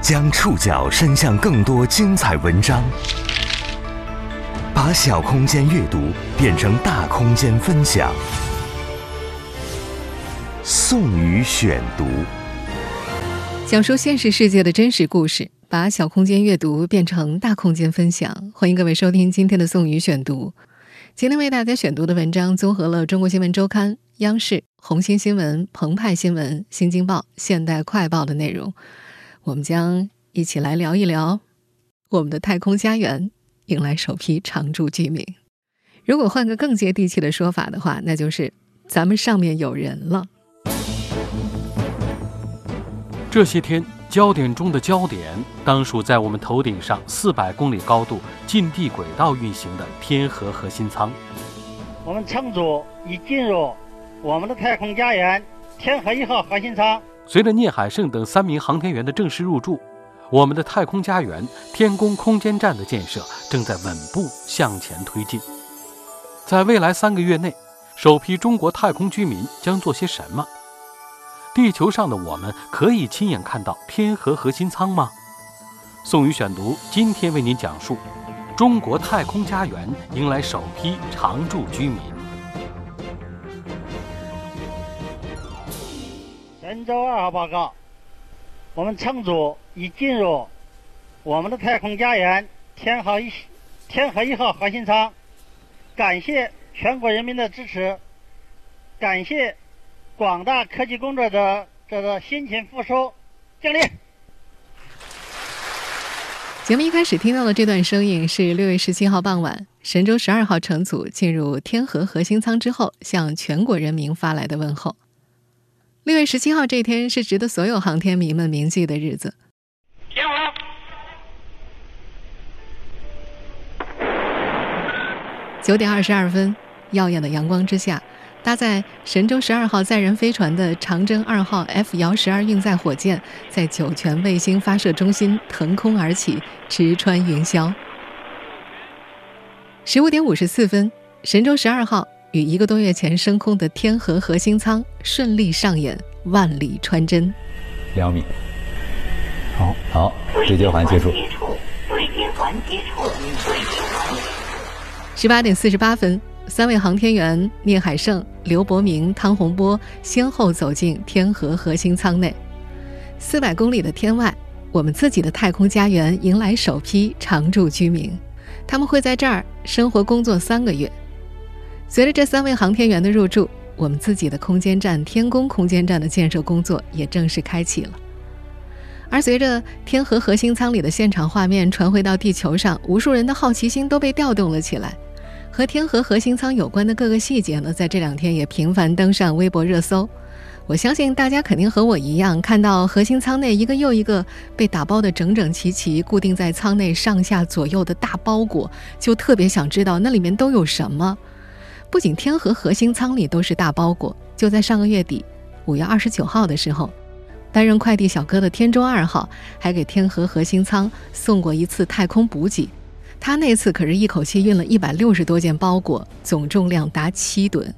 将触角伸向更多精彩文章，把小空间阅读变成大空间分享。宋宇选读，讲述现实世界的真实故事，把小空间阅读变成大空间分享。欢迎各位收听今天的宋宇选读。今天为大家选读的文章综合了《中国新闻周刊》、央视、红星新闻、澎湃新闻、新京报、现代快报的内容。我们将一起来聊一聊我们的太空家园迎来首批常住居民。如果换个更接地气的说法的话，那就是咱们上面有人了。这些天，焦点中的焦点当属在我们头顶上四百公里高度近地轨道运行的天河核心舱。我们乘组已进入我们的太空家园天河一号核心舱。随着聂海胜等三名航天员的正式入住，我们的太空家园天宫空间站的建设正在稳步向前推进。在未来三个月内，首批中国太空居民将做些什么？地球上的我们可以亲眼看到天河核心舱吗？宋宇选读今天为您讲述：中国太空家园迎来首批常住居民。神舟二号报告，我们乘组已进入我们的太空家园天河一天河一号核心舱。感谢全国人民的支持，感谢广大科技工作者者的辛勤付出。敬礼。节目一开始听到的这段声音是六月十七号傍晚，神舟十二号乘组进入天河核心舱之后，向全国人民发来的问候。六月十七号这一天是值得所有航天迷们铭记的日子。九点二十二分，耀眼的阳光之下，搭载神舟十二号载人飞船的长征二号 F 遥十二运载火箭，在酒泉卫星发射中心腾空而起，直穿云霄。十五点五十四分，神舟十二号。与一个多月前升空的天河核心舱顺利上演万里穿针。两米，好，好，对接环结束。对接环接触。十八点四十八分，三位航天员聂海胜、刘伯明、汤洪波先后走进天河核心舱内。四百公里的天外，我们自己的太空家园迎来首批常住居民，他们会在这儿生活工作三个月。随着这三位航天员的入住，我们自己的空间站天宫空间站的建设工作也正式开启了。而随着天河核心舱里的现场画面传回到地球上，无数人的好奇心都被调动了起来。和天河核心舱有关的各个细节呢，在这两天也频繁登上微博热搜。我相信大家肯定和我一样，看到核心舱内一个又一个被打包的整整齐齐、固定在舱内上下左右的大包裹，就特别想知道那里面都有什么。不仅天河核心舱里都是大包裹，就在上个月底，五月二十九号的时候，担任快递小哥的天舟二号还给天河核心舱送过一次太空补给。他那次可是一口气运了一百六十多件包裹，总重量达七吨。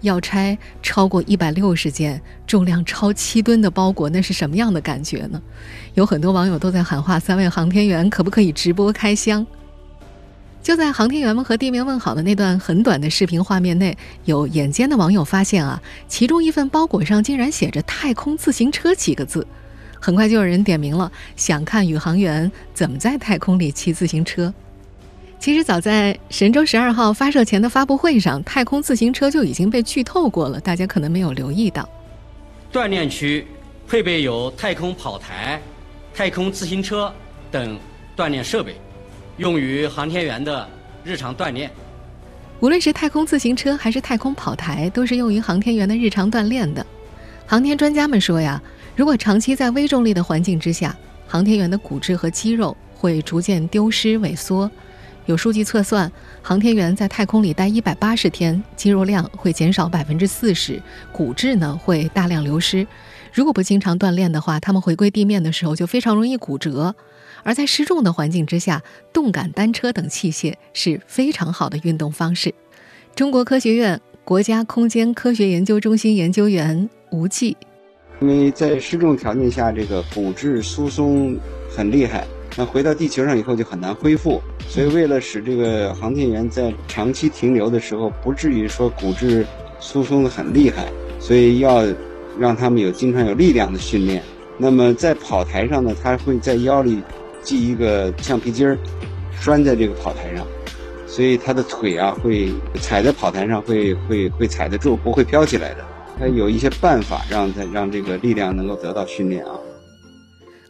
要拆超过一百六十件、重量超七吨的包裹，那是什么样的感觉呢？有很多网友都在喊话：三位航天员可不可以直播开箱？就在航天员们和地面问好的那段很短的视频画面内，有眼尖的网友发现啊，其中一份包裹上竟然写着“太空自行车”几个字。很快就有人点名了，想看宇航员怎么在太空里骑自行车。其实早在神舟十二号发射前的发布会上，太空自行车就已经被剧透过了，大家可能没有留意到。锻炼区配备有太空跑台、太空自行车等锻炼设备。用于航天员的日常锻炼。无论是太空自行车还是太空跑台，都是用于航天员的日常锻炼的。航天专家们说呀，如果长期在微重力的环境之下，航天员的骨质和肌肉会逐渐丢失萎缩。有数据测算，航天员在太空里待一百八十天，肌肉量会减少百分之四十，骨质呢会大量流失。如果不经常锻炼的话，他们回归地面的时候就非常容易骨折。而在失重的环境之下，动感单车等器械是非常好的运动方式。中国科学院国家空间科学研究中心研究员吴继，因为在失重条件下，这个骨质疏松很厉害，那回到地球上以后就很难恢复。所以，为了使这个航天员在长期停留的时候不至于说骨质疏松的很厉害，所以要让他们有经常有力量的训练。那么在跑台上呢，他会在腰里系一个橡皮筋儿，拴在这个跑台上，所以他的腿啊会踩在跑台上会会会踩得住，不会飘起来的。他有一些办法让他让这个力量能够得到训练啊。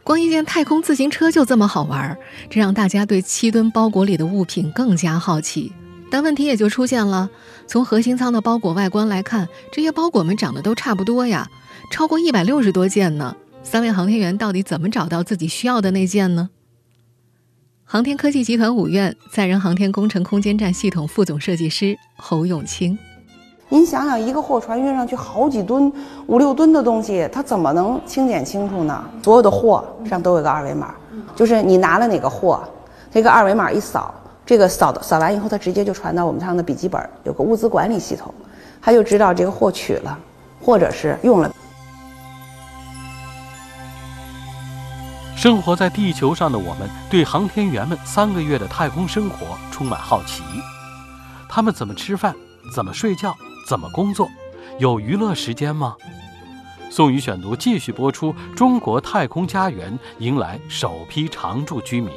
光一件太空自行车就这么好玩，这让大家对七吨包裹里的物品更加好奇。但问题也就出现了：从核心舱的包裹外观来看，这些包裹们长得都差不多呀，超过一百六十多件呢。三位航天员到底怎么找到自己需要的那件呢？航天科技集团五院载人航天工程空间站系统副总设计师侯永清。您想想，一个货船运上去好几吨、五六吨的东西，它怎么能清点清楚呢？所有的货上都有个二维码，就是你拿了哪个货，这个二维码一扫，这个扫扫完以后，它直接就传到我们上的笔记本，有个物资管理系统，它就知道这个货取了，或者是用了。生活在地球上的我们，对航天员们三个月的太空生活充满好奇，他们怎么吃饭？怎么睡觉？怎么工作？有娱乐时间吗？宋宇选读继续播出。中国太空家园迎来首批常住居民。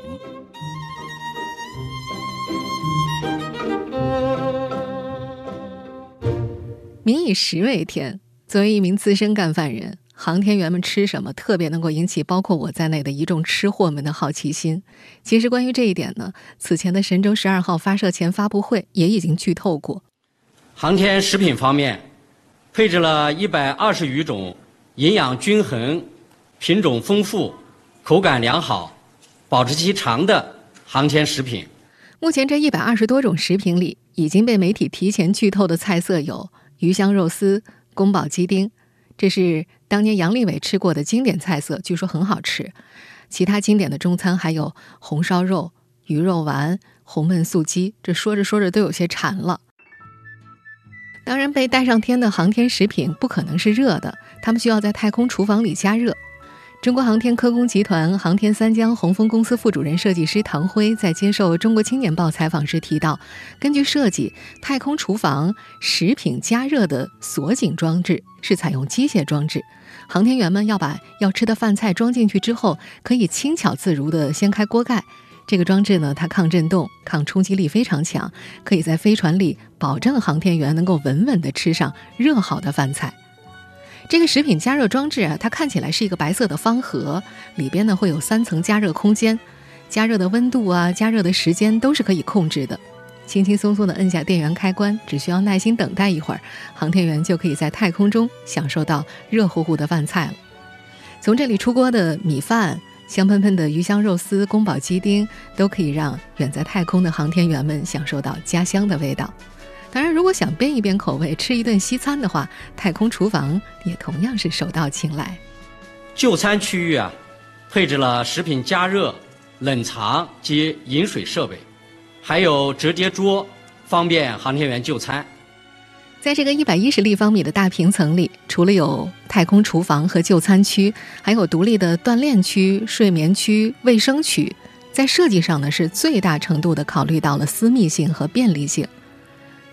民以食为天。作为一名资深干饭人，航天员们吃什么特别能够引起包括我在内的一众吃货们的好奇心。其实关于这一点呢，此前的神舟十二号发射前发布会也已经剧透过。航天食品方面，配置了一百二十余种营养均衡、品种丰富、口感良好、保质期长的航天食品。目前这一百二十多种食品里，已经被媒体提前剧透的菜色有鱼香肉丝、宫保鸡丁，这是当年杨利伟吃过的经典菜色，据说很好吃。其他经典的中餐还有红烧肉、鱼肉丸、红焖素鸡，这说着说着都有些馋了。当然，被带上天的航天食品不可能是热的，他们需要在太空厨房里加热。中国航天科工集团航天三江红峰公司副主任设计师唐辉在接受《中国青年报》采访时提到，根据设计，太空厨房食品加热的锁紧装置是采用机械装置，航天员们要把要吃的饭菜装进去之后，可以轻巧自如地掀开锅盖。这个装置呢，它抗震动、抗冲击力非常强，可以在飞船里保证航天员能够稳稳地吃上热好的饭菜。这个食品加热装置啊，它看起来是一个白色的方盒，里边呢会有三层加热空间，加热的温度啊、加热的时间都是可以控制的。轻轻松松地摁下电源开关，只需要耐心等待一会儿，航天员就可以在太空中享受到热乎乎的饭菜了。从这里出锅的米饭。香喷喷的鱼香肉丝、宫保鸡丁都可以让远在太空的航天员们享受到家乡的味道。当然，如果想变一变口味，吃一顿西餐的话，太空厨房也同样是手到擒来。就餐区域啊，配置了食品加热、冷藏及饮水设备，还有折叠桌，方便航天员就餐。在这个一百一十立方米的大平层里，除了有太空厨房和就餐区，还有独立的锻炼区、睡眠区、卫生区。在设计上呢，是最大程度的考虑到了私密性和便利性。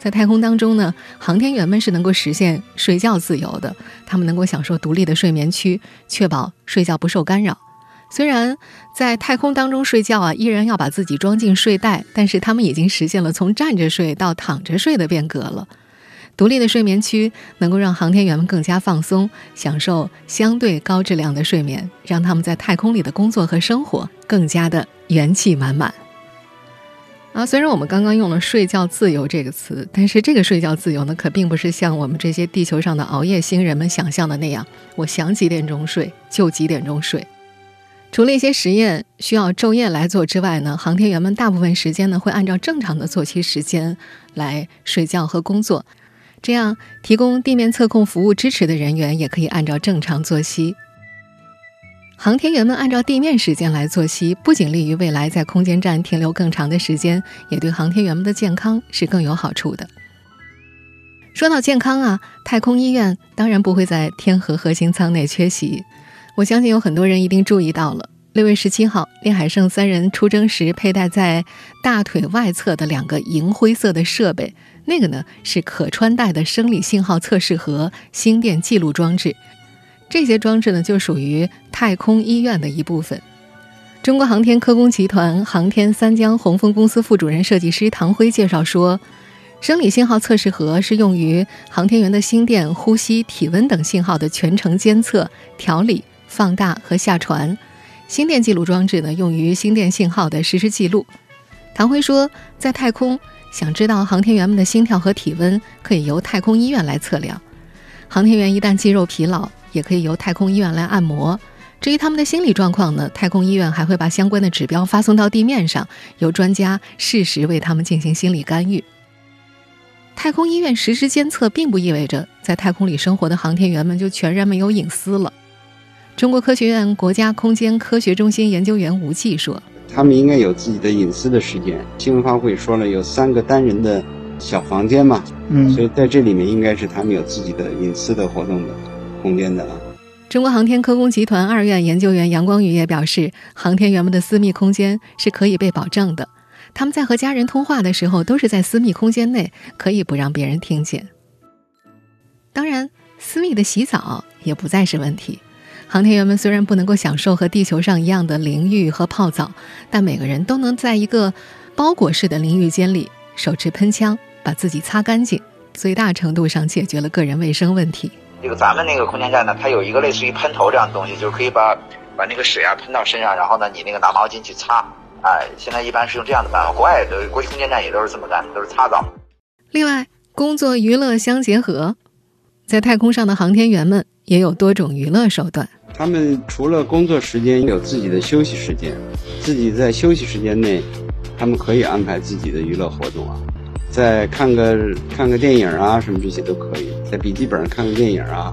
在太空当中呢，航天员们是能够实现睡觉自由的，他们能够享受独立的睡眠区，确保睡觉不受干扰。虽然在太空当中睡觉啊，依然要把自己装进睡袋，但是他们已经实现了从站着睡到躺着睡的变革了。独立的睡眠区能够让航天员们更加放松，享受相对高质量的睡眠，让他们在太空里的工作和生活更加的元气满满。啊，虽然我们刚刚用了“睡觉自由”这个词，但是这个睡觉自由呢，可并不是像我们这些地球上的熬夜星人们想象的那样，我想几点钟睡就几点钟睡。除了一些实验需要昼夜来做之外呢，航天员们大部分时间呢会按照正常的作息时间来睡觉和工作。这样，提供地面测控服务支持的人员也可以按照正常作息。航天员们按照地面时间来作息，不仅利于未来在空间站停留更长的时间，也对航天员们的健康是更有好处的。说到健康啊，太空医院当然不会在天河核心舱内缺席。我相信有很多人一定注意到了，六月十七号，聂海胜三人出征时佩戴在大腿外侧的两个银灰色的设备，那个呢是可穿戴的生理信号测试盒、心电记录装置。这些装置呢就属于太空医院的一部分。中国航天科工集团航天三江红峰公司副主任设计师唐辉介绍说。生理信号测试盒是用于航天员的心电、呼吸、体温等信号的全程监测、调理、放大和下传。心电记录装置呢，用于心电信号的实时记录。唐辉说，在太空想知道航天员们的心跳和体温，可以由太空医院来测量。航天员一旦肌肉疲劳，也可以由太空医院来按摩。至于他们的心理状况呢，太空医院还会把相关的指标发送到地面上，由专家适时为他们进行心理干预。太空医院实时监测，并不意味着在太空里生活的航天员们就全然没有隐私了。中国科学院国家空间科学中心研究员吴继说：“他们应该有自己的隐私的时间。新闻发布会说了，有三个单人的小房间嘛，嗯，所以在这里面应该是他们有自己的隐私的活动的空间的。”中国航天科工集团二院研究员杨光宇也表示，航天员们的私密空间是可以被保证的。他们在和家人通话的时候，都是在私密空间内，可以不让别人听见。当然，私密的洗澡也不再是问题。航天员们虽然不能够享受和地球上一样的淋浴和泡澡，但每个人都能在一个包裹式的淋浴间里手持喷枪把自己擦干净，最大程度上解决了个人卫生问题。这个咱们那个空间站呢，它有一个类似于喷头这样的东西，就是可以把把那个水啊喷到身上，然后呢，你那个拿毛巾去擦。哎，现在一般是用这样的办法，国外的国际空间站也都是这么干，都是擦澡。另外，工作娱乐相结合，在太空上的航天员们也有多种娱乐手段。他们除了工作时间，有自己的休息时间，自己在休息时间内，他们可以安排自己的娱乐活动啊，再看个看个电影啊，什么这些都可以，在笔记本上看个电影啊。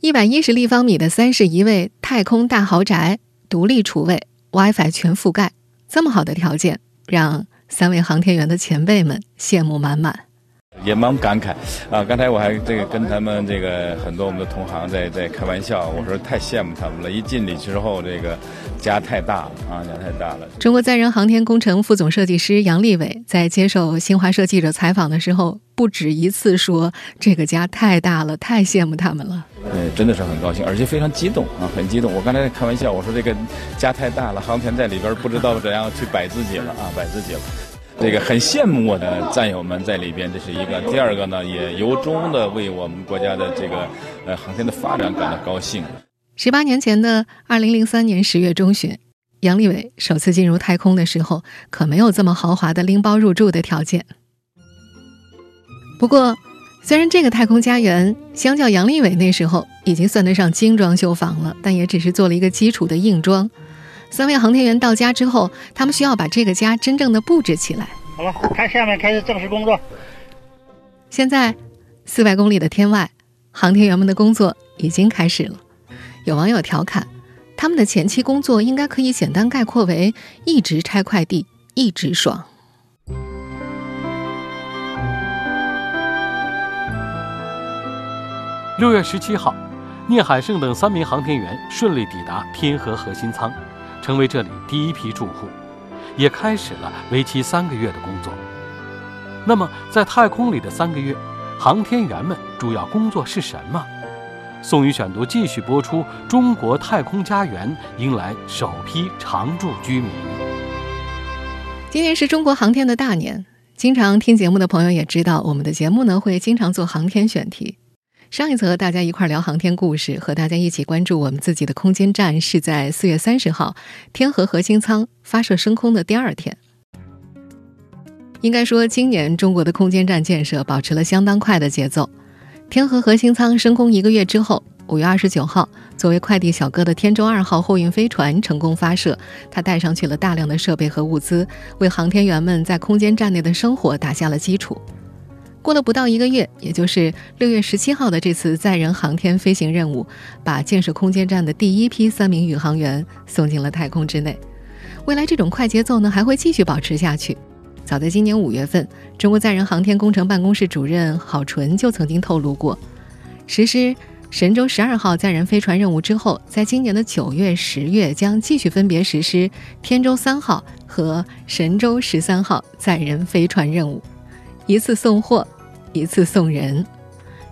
一百一十立方米的三室一卫太空大豪宅，独立厨卫，WiFi 全覆盖。这么好的条件，让三位航天员的前辈们羡慕满满，也蛮感慨啊！刚才我还这个跟他们这个很多我们的同行在在开玩笑，我说太羡慕他们了。一进里之后，这个家太大了啊，家太大了。中国载人航天工程副总设计师杨利伟在接受新华社记者采访的时候，不止一次说这个家太大了，太羡慕他们了。对，真的是很高兴，而且非常激动啊，很激动。我刚才开玩笑，我说这个家太大了，航天在里边不知道怎样去摆自己了啊，摆自己了。这个很羡慕我的战友们在里边，这是一个。第二个呢，也由衷的为我们国家的这个呃航天的发展感到高兴。十八年前的二零零三年十月中旬，杨利伟首次进入太空的时候，可没有这么豪华的拎包入住的条件。不过。虽然这个太空家园相较杨利伟那时候已经算得上精装修房了，但也只是做了一个基础的硬装。三位航天员到家之后，他们需要把这个家真正的布置起来。好了，看下面开始正式工作。现在，四百公里的天外，航天员们的工作已经开始了。有网友调侃，他们的前期工作应该可以简单概括为：一直拆快递，一直爽。六月十七号，聂海胜等三名航天员顺利抵达天河核心舱，成为这里第一批住户，也开始了为期三个月的工作。那么，在太空里的三个月，航天员们主要工作是什么？宋宇选读继续播出。中国太空家园迎来首批常住居民。今年是中国航天的大年，经常听节目的朋友也知道，我们的节目呢会经常做航天选题。上一次和大家一块聊航天故事，和大家一起关注我们自己的空间站，是在四月三十号天河核心舱发射升空的第二天。应该说，今年中国的空间站建设保持了相当快的节奏。天河核心舱升空一个月之后，五月二十九号，作为快递小哥的天舟二号货运飞船成功发射，它带上去了大量的设备和物资，为航天员们在空间站内的生活打下了基础。过了不到一个月，也就是六月十七号的这次载人航天飞行任务，把建设空间站的第一批三名宇航员送进了太空之内。未来这种快节奏呢，还会继续保持下去。早在今年五月份，中国载人航天工程办公室主任郝纯就曾经透露过，实施神舟十二号载人飞船任务之后，在今年的九月、十月将继续分别实施天舟三号和神舟十三号载人飞船任务，一次送货，一次送人。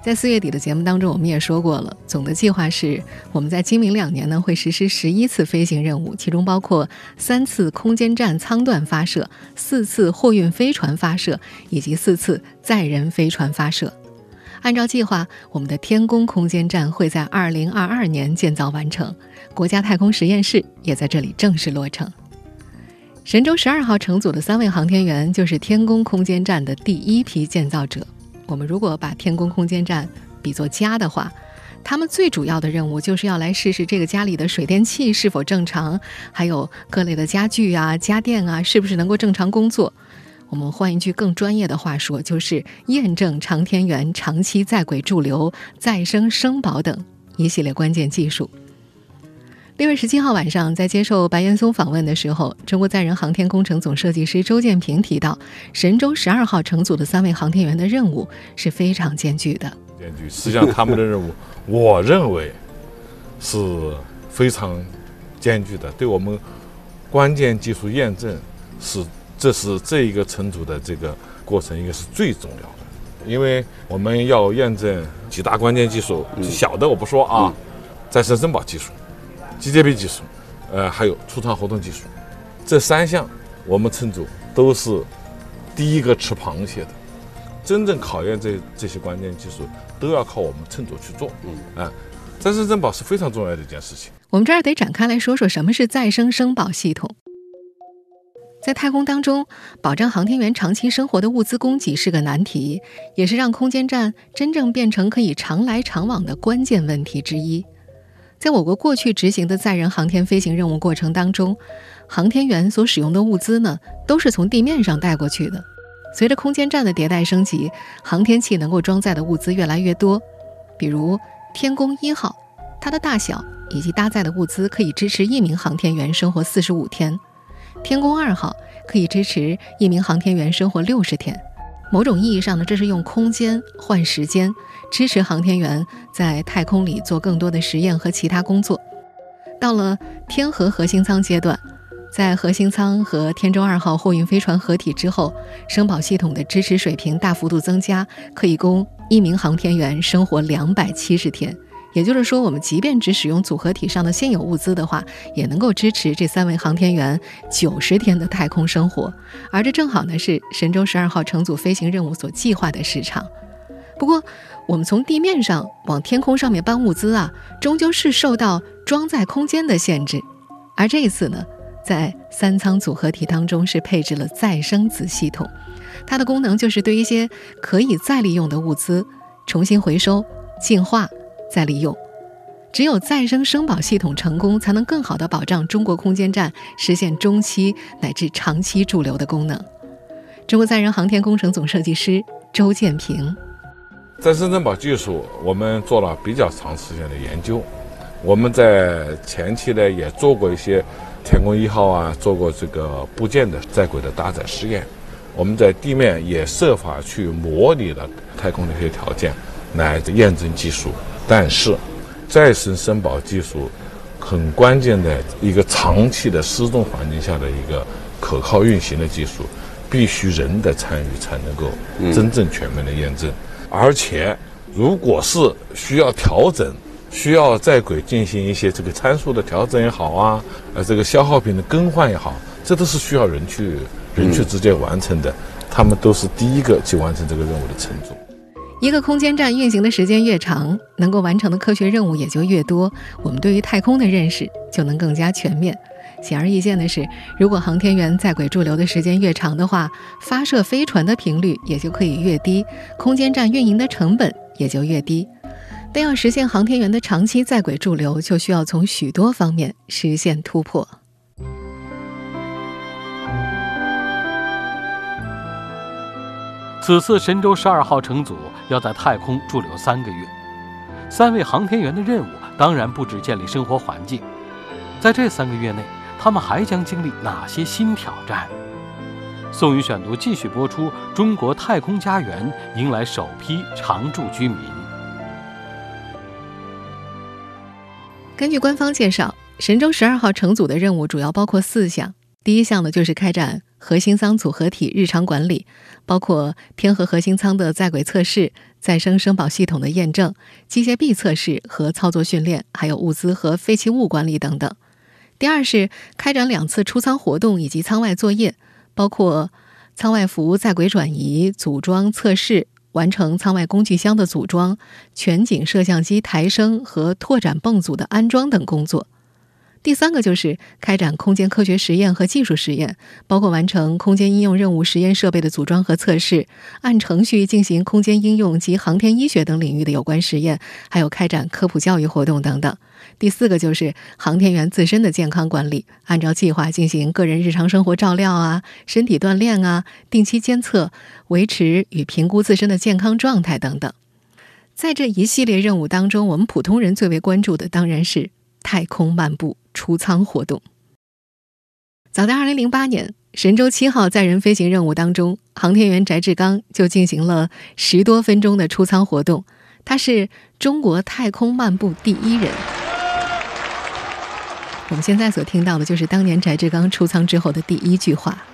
在四月底的节目当中，我们也说过了，总的计划是我们在今明两年呢会实施十一次飞行任务，其中包括三次空间站舱段发射、四次货运飞船发射以及四次载人飞船发射。按照计划，我们的天宫空间站会在二零二二年建造完成，国家太空实验室也在这里正式落成。神舟十二号乘组的三位航天员就是天宫空间站的第一批建造者。我们如果把天宫空间站比作家的话，他们最主要的任务就是要来试试这个家里的水电气是否正常，还有各类的家具啊、家电啊是不是能够正常工作。我们换一句更专业的话说，就是验证长天源长期在轨驻留、再生生保等一系列关键技术。六月十七号晚上，在接受白岩松访问的时候，中国载人航天工程总设计师周建平提到，神舟十二号乘组的三位航天员的任务是非常艰巨的。艰巨，实际上他们的任务，我认为是非常艰巨的。对我们关键技术验证是，这是这一个乘组的这个过程，应该是最重要的，因为我们要验证几大关键技术，小的我不说啊，再生生保技术。机械臂技术，呃，还有出舱活动技术，这三项我们乘组都是第一个吃螃蟹的。真正考验这这些关键技术，都要靠我们乘组去做。嗯，啊，再生生保是非常重要的一件事情。我们这儿得展开来说说什么是再生生保系统。在太空当中，保障航天员长期生活的物资供给是个难题，也是让空间站真正变成可以常来常往的关键问题之一。在我国过去执行的载人航天飞行任务过程当中，航天员所使用的物资呢，都是从地面上带过去的。随着空间站的迭代升级，航天器能够装载的物资越来越多。比如天宫一号，它的大小以及搭载的物资可以支持一名航天员生活四十五天；天宫二号可以支持一名航天员生活六十天。某种意义上呢，这是用空间换时间。支持航天员在太空里做更多的实验和其他工作。到了天河核心舱阶段，在核心舱和天舟二号货运飞船合体之后，生保系统的支持水平大幅度增加，可以供一名航天员生活两百七十天。也就是说，我们即便只使用组合体上的现有物资的话，也能够支持这三位航天员九十天的太空生活。而这正好呢，是神舟十二号乘组飞行任务所计划的时长。不过，我们从地面上往天空上面搬物资啊，终究是受到装载空间的限制。而这一次呢，在三舱组合体当中是配置了再生子系统，它的功能就是对一些可以再利用的物资重新回收、净化、再利用。只有再生生保系统成功，才能更好地保障中国空间站实现中期乃至长期驻留的功能。中国载人航天工程总设计师周建平。再生珍宝技术，我们做了比较长时间的研究。我们在前期呢也做过一些天宫一号啊，做过这个部件的在轨的搭载试验。我们在地面也设法去模拟了太空的一些条件来验证技术。但是，再生生保技术很关键的一个长期的失重环境下的一个可靠运行的技术，必须人的参与才能够真正全面的验证。而且，如果是需要调整，需要在轨进行一些这个参数的调整也好啊，呃，这个消耗品的更换也好，这都是需要人去人去直接完成的。他们都是第一个去完成这个任务的乘组。一个空间站运行的时间越长，能够完成的科学任务也就越多，我们对于太空的认识就能更加全面。显而易见的是，如果航天员在轨驻留的时间越长的话，发射飞船的频率也就可以越低，空间站运营的成本也就越低。但要实现航天员的长期在轨驻留，就需要从许多方面实现突破。此次神舟十二号乘组要在太空驻留三个月，三位航天员的任务当然不止建立生活环境，在这三个月内。他们还将经历哪些新挑战？宋宇选读继续播出：中国太空家园迎来首批常住居民。根据官方介绍，神舟十二号乘组的任务主要包括四项。第一项呢，就是开展核心舱组合体日常管理，包括天河核心舱的在轨测试、再生生保系统的验证、机械臂测试和操作训练，还有物资和废弃物管理等等。第二是开展两次出舱活动以及舱外作业。包括舱外服在轨转移、组装测试、完成舱外工具箱的组装、全景摄像机抬升和拓展泵组的安装等工作。第三个就是开展空间科学实验和技术实验，包括完成空间应用任务实验设备的组装和测试，按程序进行空间应用及航天医学等领域的有关实验，还有开展科普教育活动等等。第四个就是航天员自身的健康管理，按照计划进行个人日常生活照料啊、身体锻炼啊、定期监测、维持与评估自身的健康状态等等。在这一系列任务当中，我们普通人最为关注的当然是太空漫步。出舱活动。早在二零零八年，神舟七号载人飞行任务当中，航天员翟志刚就进行了十多分钟的出舱活动，他是中国太空漫步第一人。我们现在所听到的就是当年翟志刚出舱之后的第一句话。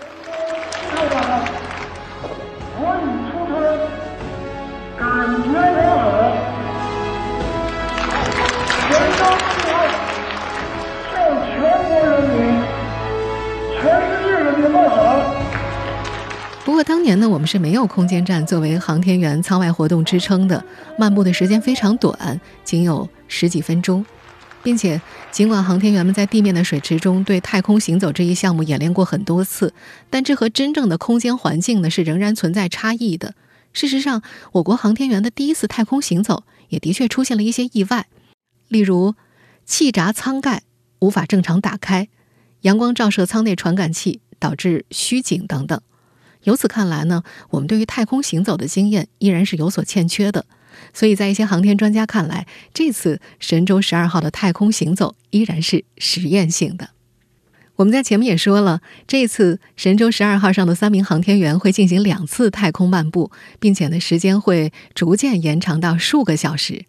不过当年呢，我们是没有空间站作为航天员舱外活动支撑的，漫步的时间非常短，仅有十几分钟，并且尽管航天员们在地面的水池中对太空行走这一项目演练过很多次，但这和真正的空间环境呢是仍然存在差异的。事实上，我国航天员的第一次太空行走也的确出现了一些意外，例如气闸舱盖无法正常打开，阳光照射舱内传感器导致虚景等等。由此看来呢，我们对于太空行走的经验依然是有所欠缺的。所以在一些航天专家看来，这次神舟十二号的太空行走依然是实验性的。我们在前面也说了，这次神舟十二号上的三名航天员会进行两次太空漫步，并且呢，时间会逐渐延长到数个小时。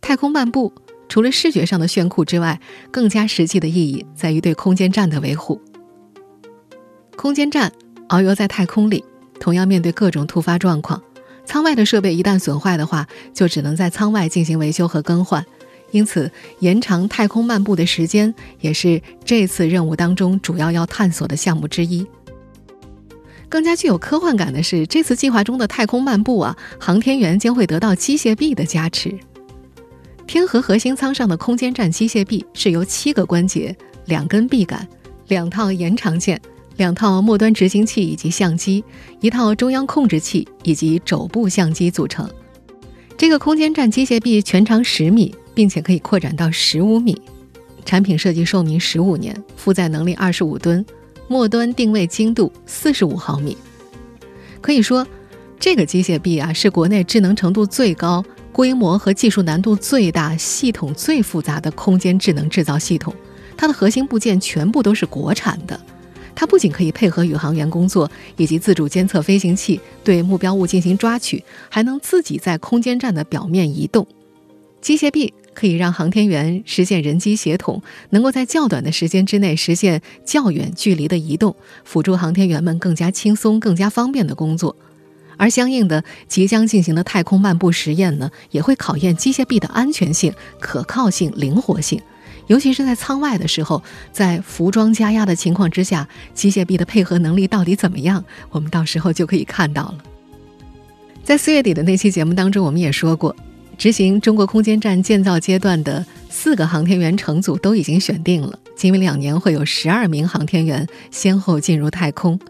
太空漫步除了视觉上的炫酷之外，更加实际的意义在于对空间站的维护。空间站。遨游在太空里，同样面对各种突发状况。舱外的设备一旦损坏的话，就只能在舱外进行维修和更换。因此，延长太空漫步的时间也是这次任务当中主要要探索的项目之一。更加具有科幻感的是，这次计划中的太空漫步啊，航天员将会得到机械臂的加持。天河核心舱上的空间站机械臂是由七个关节、两根臂杆、两套延长件。两套末端执行器以及相机，一套中央控制器以及肘部相机组成。这个空间站机械臂全长十米，并且可以扩展到十五米。产品设计寿命十五年，负载能力二十五吨，末端定位精度四十五毫米。可以说，这个机械臂啊，是国内智能程度最高、规模和技术难度最大、系统最复杂的空间智能制造系统。它的核心部件全部都是国产的。它不仅可以配合宇航员工作，以及自主监测飞行器对目标物进行抓取，还能自己在空间站的表面移动。机械臂可以让航天员实现人机协同，能够在较短的时间之内实现较远距离的移动，辅助航天员们更加轻松、更加方便的工作。而相应的，即将进行的太空漫步实验呢，也会考验机械臂的安全性、可靠性、灵活性。尤其是在舱外的时候，在服装加压的情况之下，机械臂的配合能力到底怎么样？我们到时候就可以看到了。在四月底的那期节目当中，我们也说过，执行中国空间站建造阶段的四个航天员乘组都已经选定了，今明两年会有十二名航天员先后进入太空。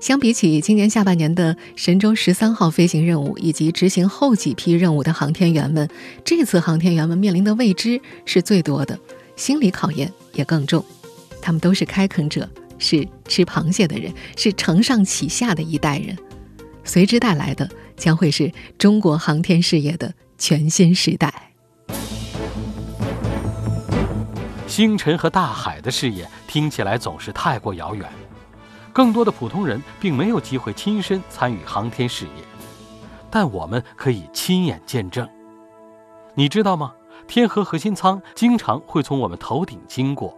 相比起今年下半年的神舟十三号飞行任务以及执行后几批任务的航天员们，这次航天员们面临的未知是最多的。心理考验也更重，他们都是开垦者，是吃螃蟹的人，是承上启下的一代人，随之带来的将会是中国航天事业的全新时代。星辰和大海的事业听起来总是太过遥远，更多的普通人并没有机会亲身参与航天事业，但我们可以亲眼见证。你知道吗？天河核心舱经常会从我们头顶经过，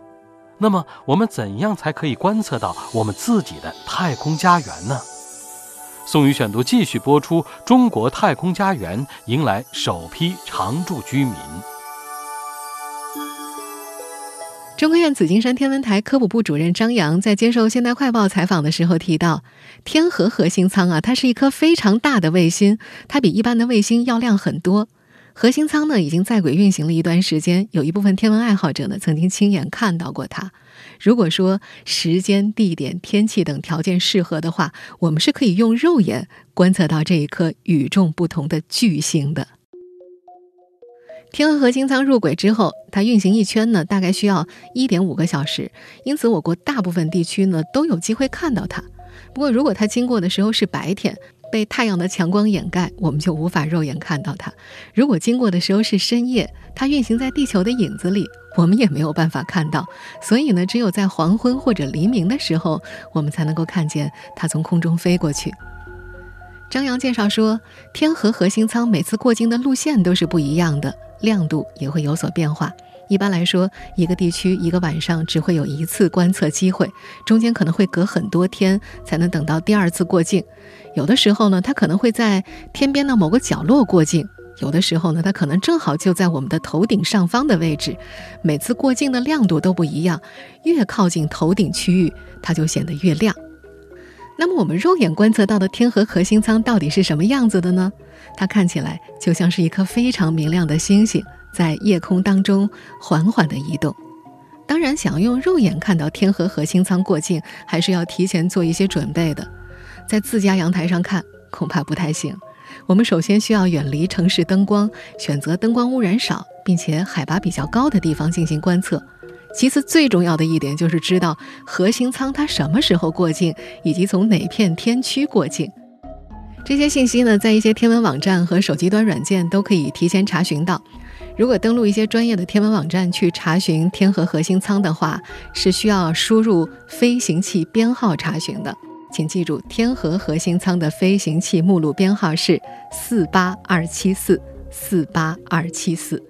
那么我们怎样才可以观测到我们自己的太空家园呢？宋宇选读继续播出，中国太空家园迎来首批常住居民。中科院紫金山天文台科普部主任张扬在接受《现代快报》采访的时候提到，天河核心舱啊，它是一颗非常大的卫星，它比一般的卫星要亮很多。核心舱呢已经在轨运行了一段时间，有一部分天文爱好者呢曾经亲眼看到过它。如果说时间、地点、天气等条件适合的话，我们是可以用肉眼观测到这一颗与众不同的巨星的。天河核心舱入轨之后，它运行一圈呢，大概需要一点五个小时，因此我国大部分地区呢都有机会看到它。不过，如果它经过的时候是白天，被太阳的强光掩盖，我们就无法肉眼看到它；如果经过的时候是深夜，它运行在地球的影子里，我们也没有办法看到。所以呢，只有在黄昏或者黎明的时候，我们才能够看见它从空中飞过去。张扬介绍说，天河核心舱每次过境的路线都是不一样的，亮度也会有所变化。一般来说，一个地区一个晚上只会有一次观测机会，中间可能会隔很多天才能等到第二次过境。有的时候呢，它可能会在天边的某个角落过境；有的时候呢，它可能正好就在我们的头顶上方的位置。每次过境的亮度都不一样，越靠近头顶区域，它就显得越亮。那么，我们肉眼观测到的天河核心舱到底是什么样子的呢？它看起来就像是一颗非常明亮的星星。在夜空当中缓缓地移动。当然，想要用肉眼看到天河核心舱过境，还是要提前做一些准备的。在自家阳台上看，恐怕不太行。我们首先需要远离城市灯光，选择灯光污染少并且海拔比较高的地方进行观测。其次，最重要的一点就是知道核心舱它什么时候过境，以及从哪片天区过境。这些信息呢，在一些天文网站和手机端软件都可以提前查询到。如果登录一些专业的天文网站去查询天河核心舱的话，是需要输入飞行器编号查询的。请记住，天河核心舱的飞行器目录编号是四八二七四四八二七四。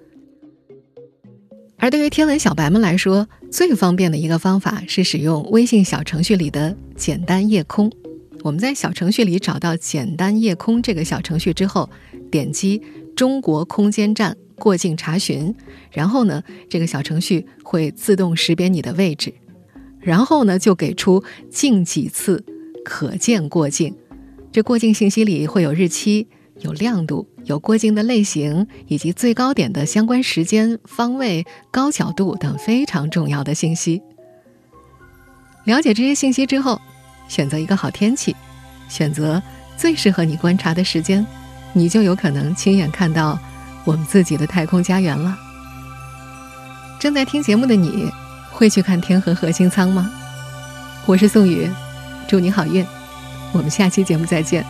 而对于天文小白们来说，最方便的一个方法是使用微信小程序里的“简单夜空”。我们在小程序里找到“简单夜空”这个小程序之后，点击“中国空间站”。过境查询，然后呢，这个小程序会自动识别你的位置，然后呢，就给出近几次可见过境。这过境信息里会有日期、有亮度、有过境的类型，以及最高点的相关时间、方位、高角度等非常重要的信息。了解这些信息之后，选择一个好天气，选择最适合你观察的时间，你就有可能亲眼看到。我们自己的太空家园了。正在听节目的你，会去看天河核心舱吗？我是宋宇，祝你好运。我们下期节目再见。